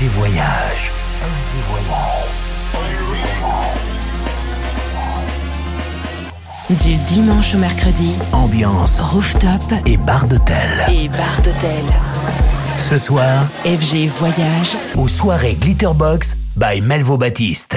FG Voyage. Du dimanche au mercredi, Ambiance rooftop et bar d'hôtel. et bar d'hôtel. Ce soir, FG Voyage, aux soirées Glitterbox by Melvo Baptiste.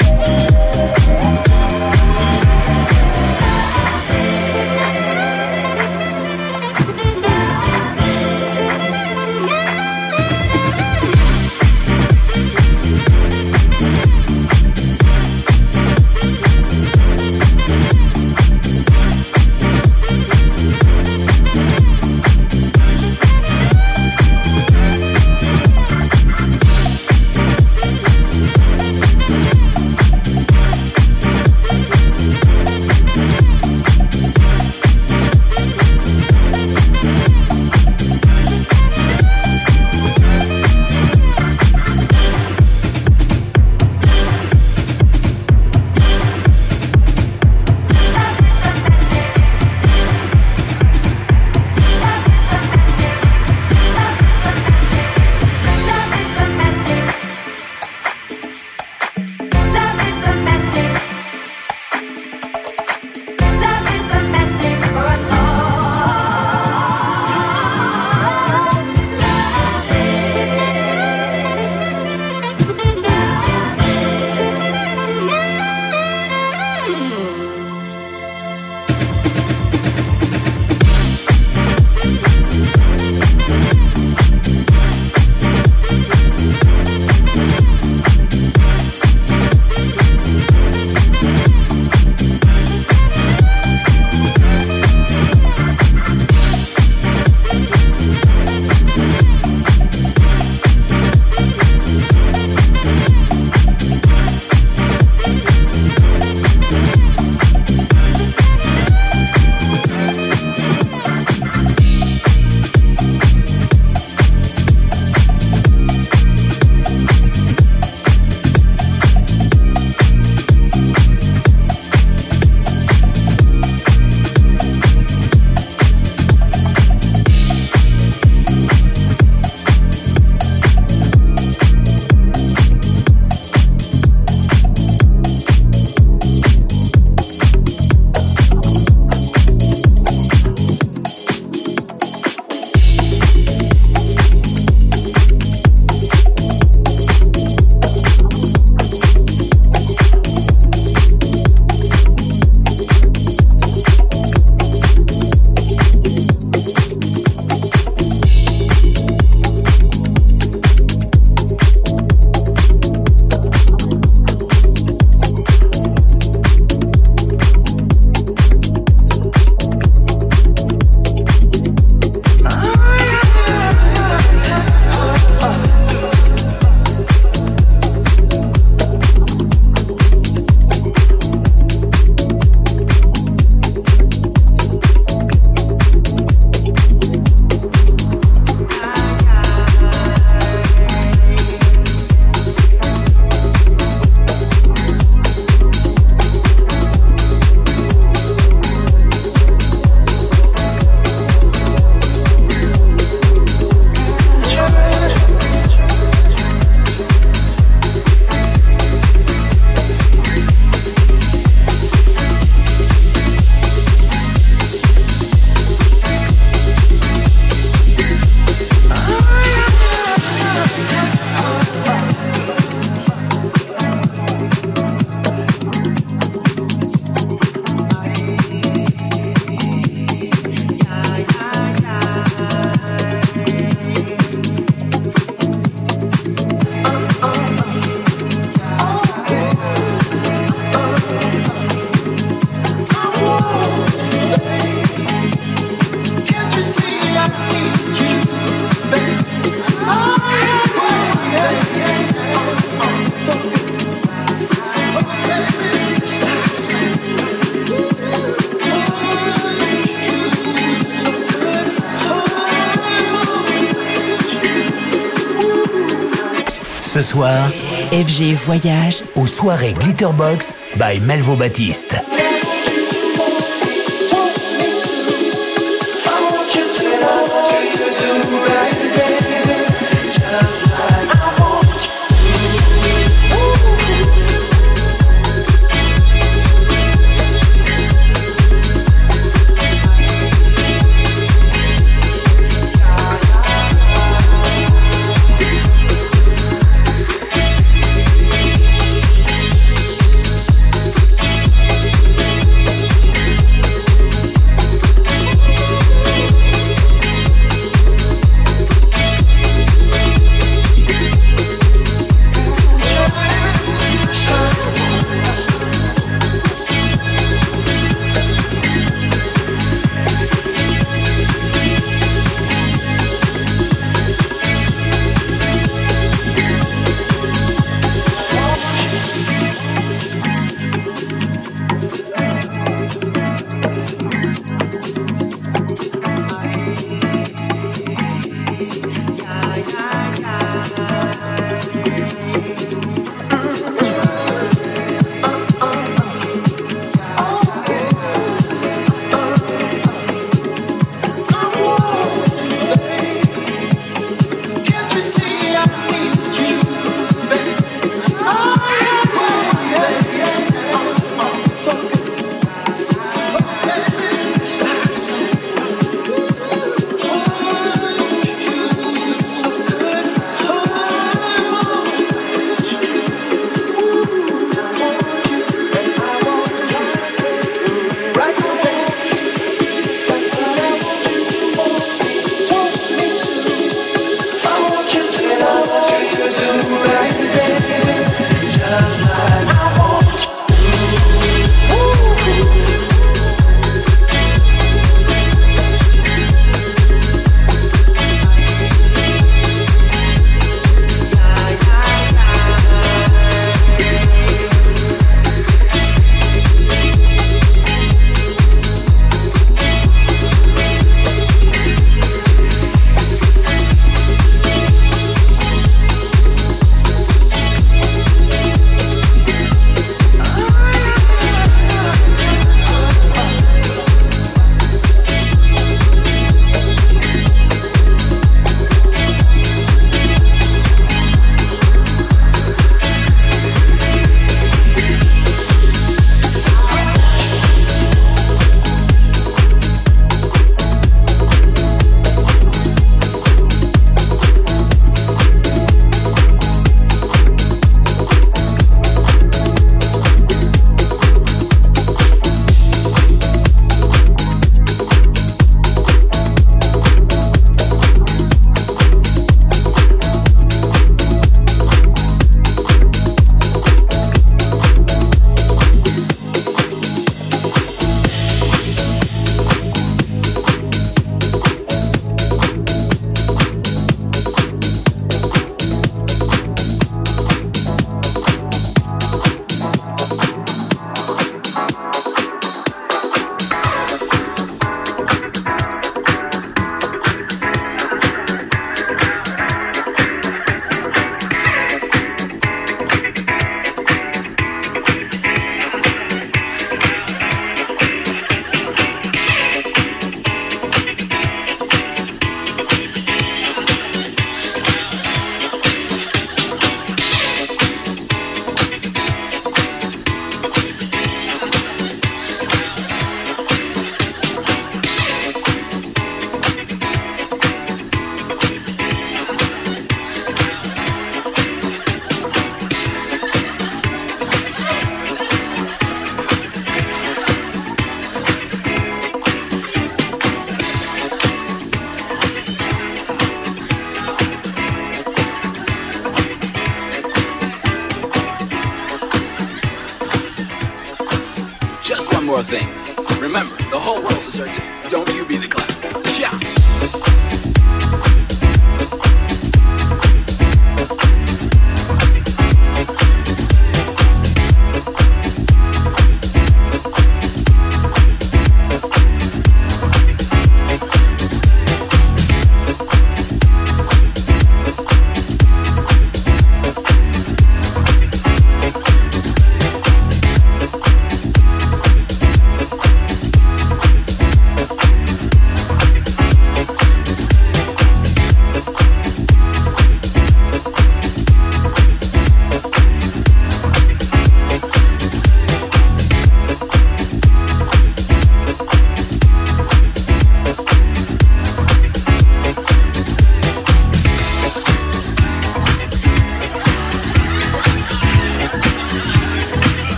FG Voyage aux soirées Glitterbox by Melvo Baptiste.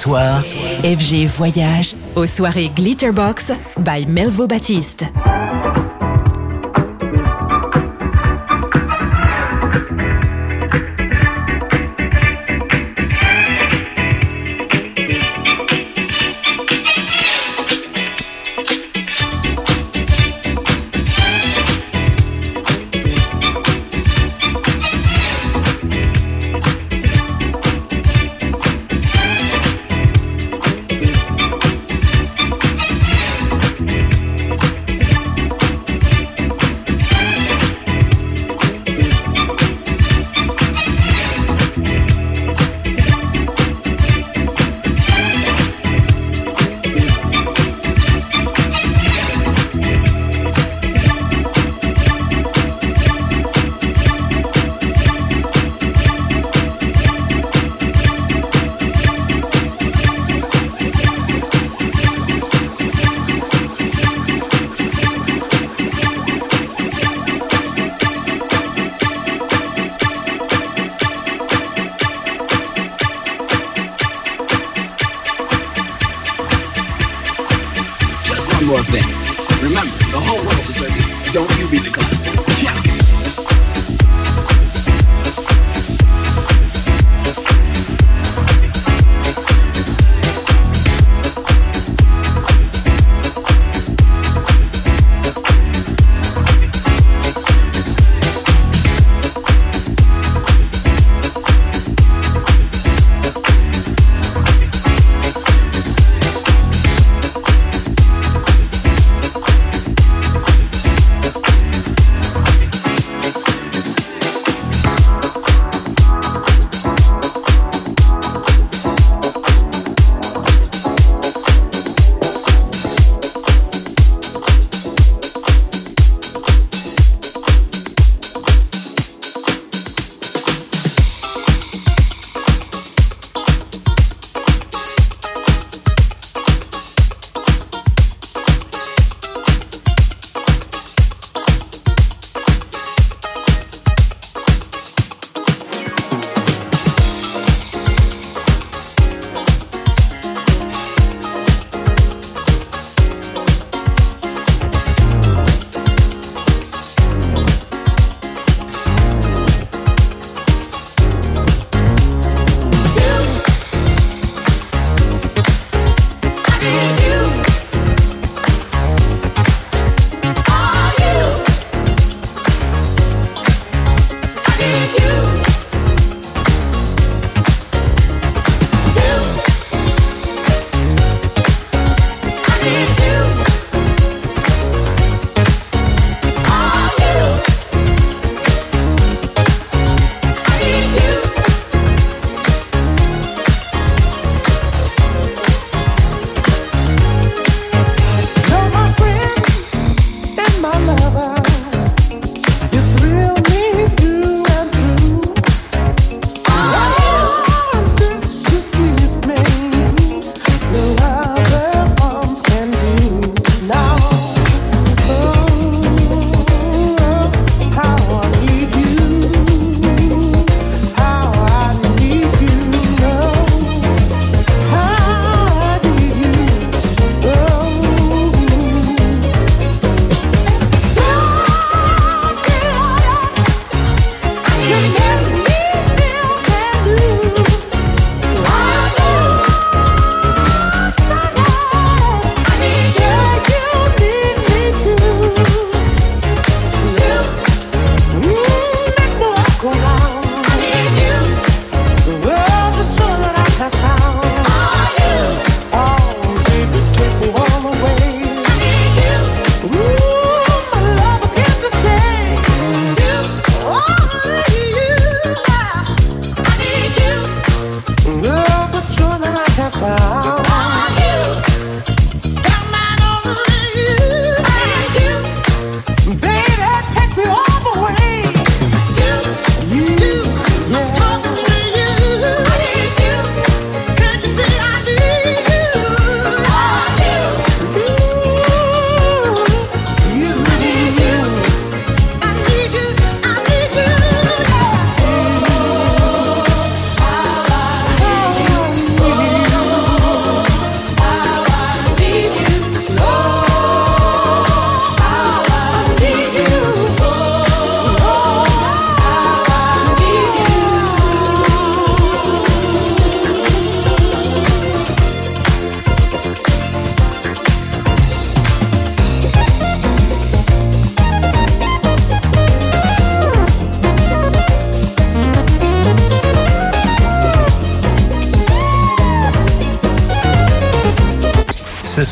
Soir, FG Voyage aux soirées Glitterbox by Melvo Baptiste. one more thing. Remember, the whole world's a circus. Don't you be the clown. Yeah.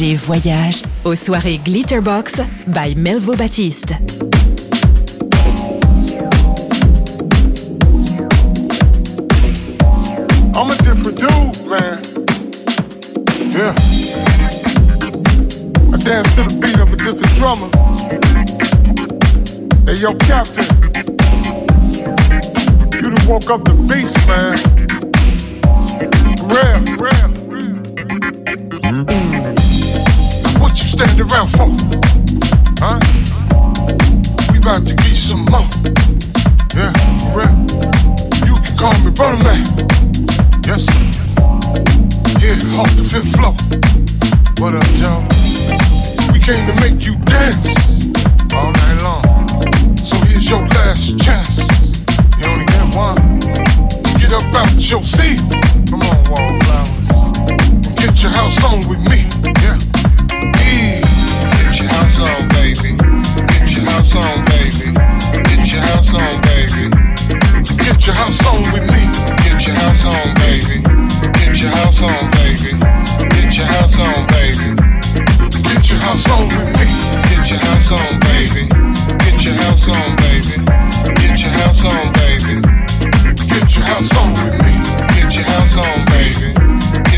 Voyage aux soirées Glitterbox by Melvo Baptiste. I'm a different dude, man. Yeah. I dance to the beat of a different drummer. Hey, yo, Captain. You done woke up the beast, man. Real, real. Stand around for? Huh? We about to get some more. Yeah, real. You can call me Brother Man. Yes, sir. Yeah, off the fifth floor. What up, Joe? We came to make you dance all night long. So here's your last chance. You only get one. Get up out your seat. Come on, wallflowers. Get your house on with me. Yeah.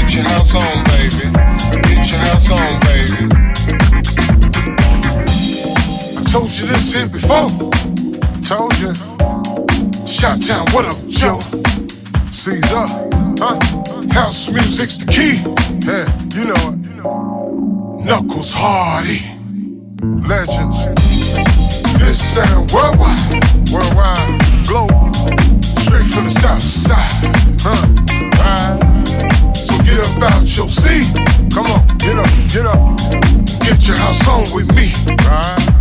Get your house on, baby. Get your house on, baby. Told you this here before. Told you. Shot town, what up, Joe? Caesar, huh? House music's the key. Yeah, you know it. Knuckles Hardy. Legends. This sound worldwide. Worldwide. Global. Straight from the south side. Huh? Right. So get up out your seat. Come on, get up, get up. Get your house on with me. Right?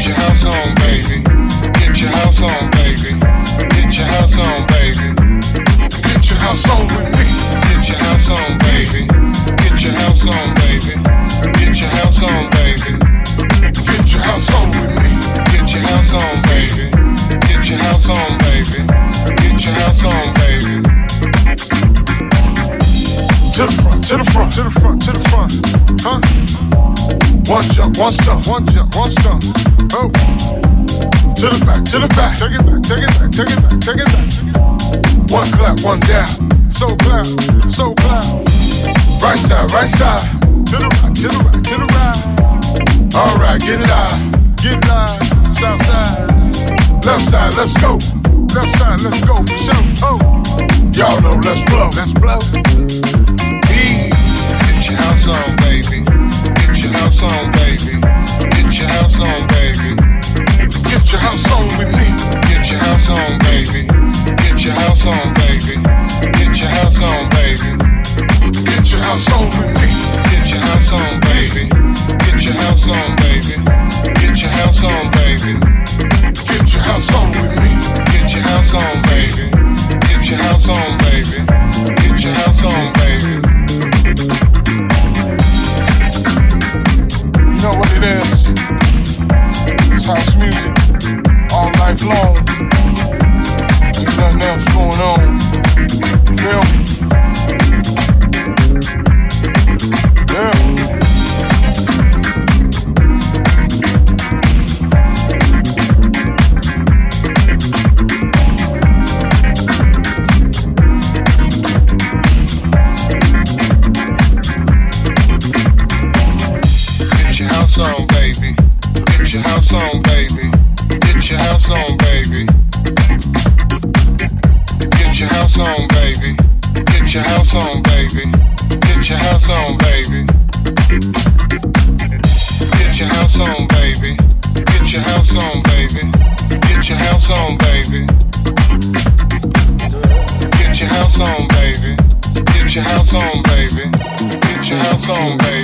Get your house on, baby. Get your house on, baby. One jump, one stump, one jump, one stump. Oh. To the back, to the back. Take it back, take it back, take it back, take it back. One clap, one down. So clap, so clap. Right side, right side. To the right, to the right, to the right. All right, get it live, get live. South side, left side, let's go. Left side, let's go for sure. Oh, y'all know, let's blow, let's blow. Yeah. Get your house on, baby. Get your house on, baby. Get your house on, baby. Get your house on with me. Get your house on, baby. Get your house on, baby. Get your house on, baby. Get your house on with me. Get your house on, baby. Get your house on, baby. Get your house on, baby. Get your house on with me. Get your house on, baby. Get your house on, baby. Get your house on, baby. Know what it is? It's house music all night long. Ain't nothing else going on. You? song, baby.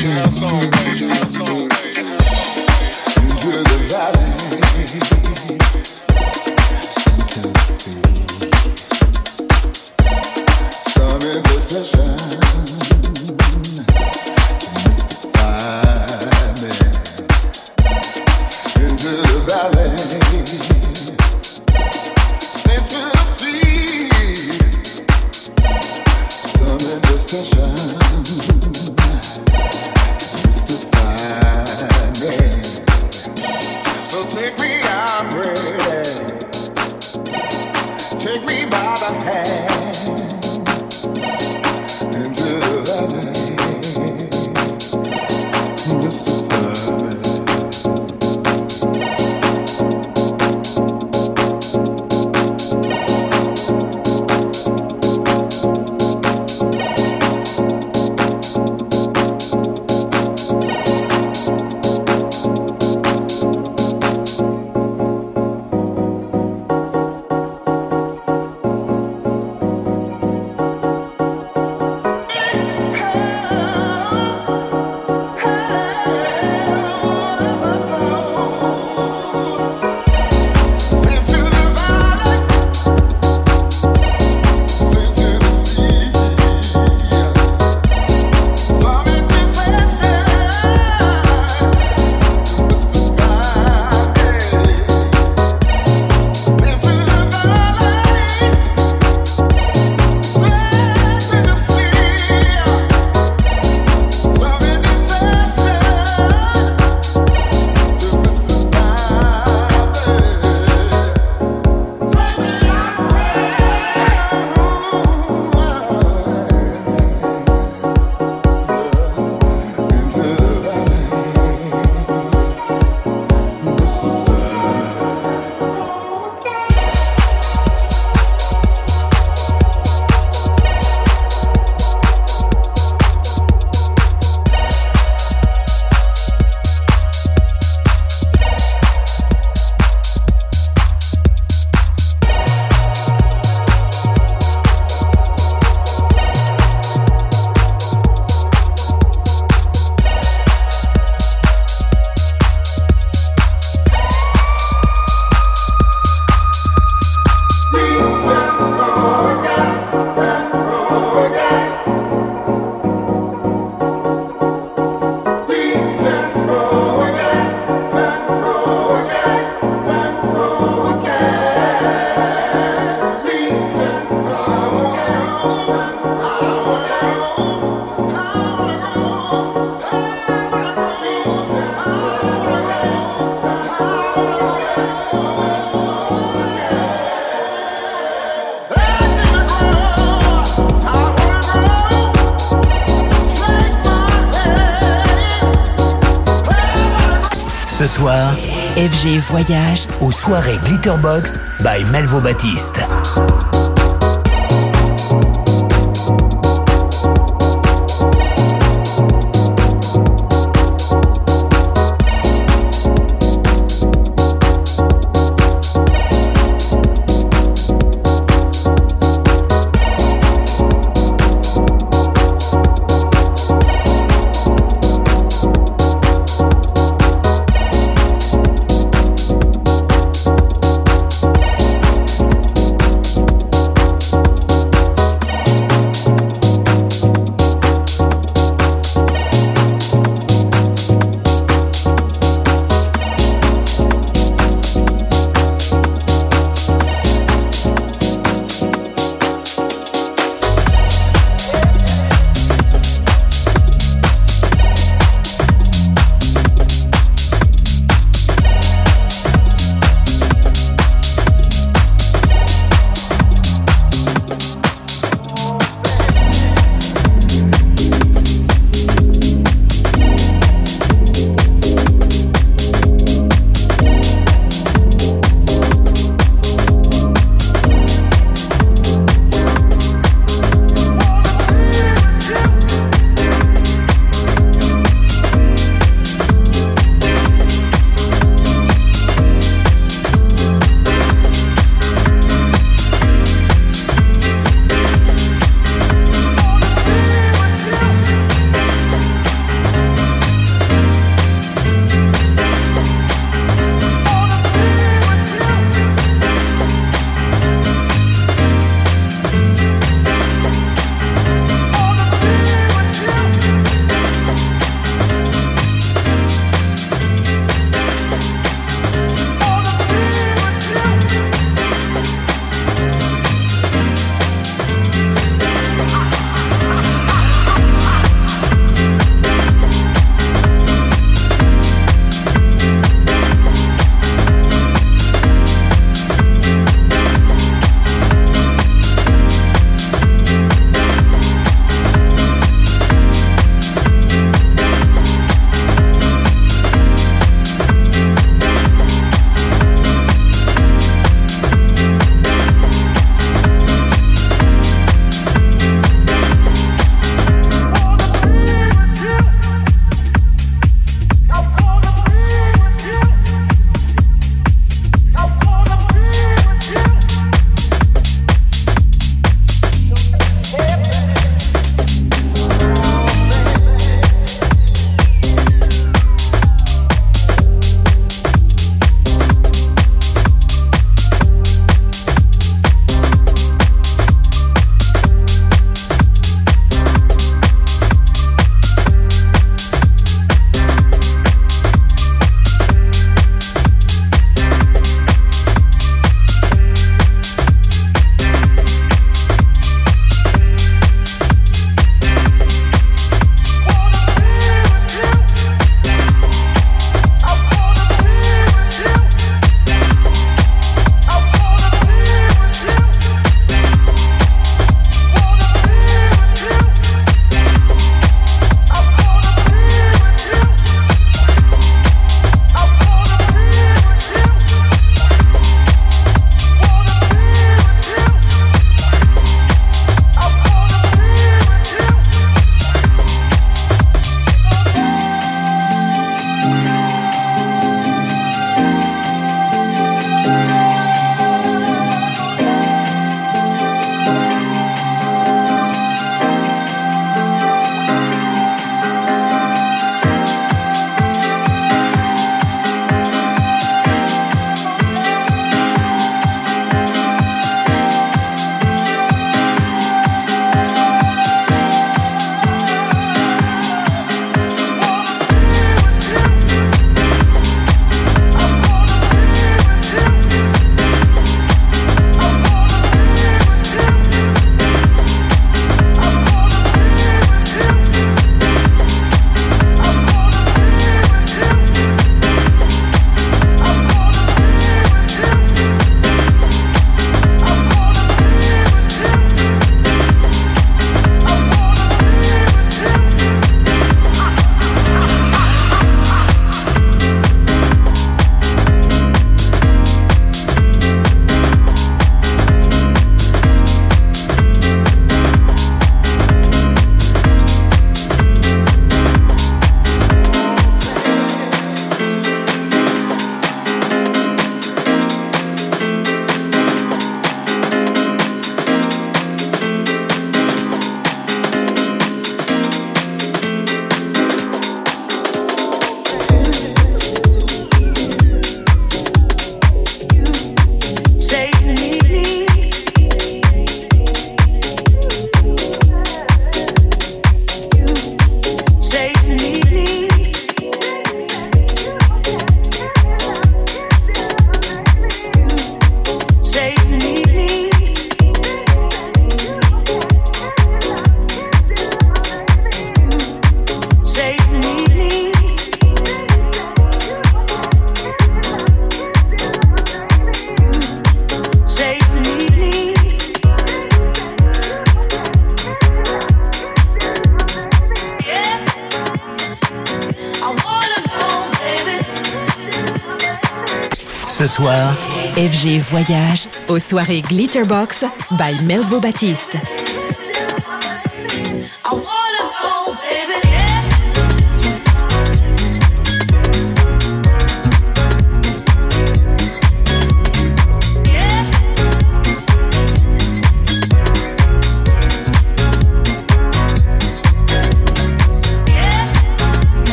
Ce soir, FG Voyage aux soirées Glitterbox by Melvo Baptiste. FG Voyage aux soirées Glitterbox by Melvo Baptiste.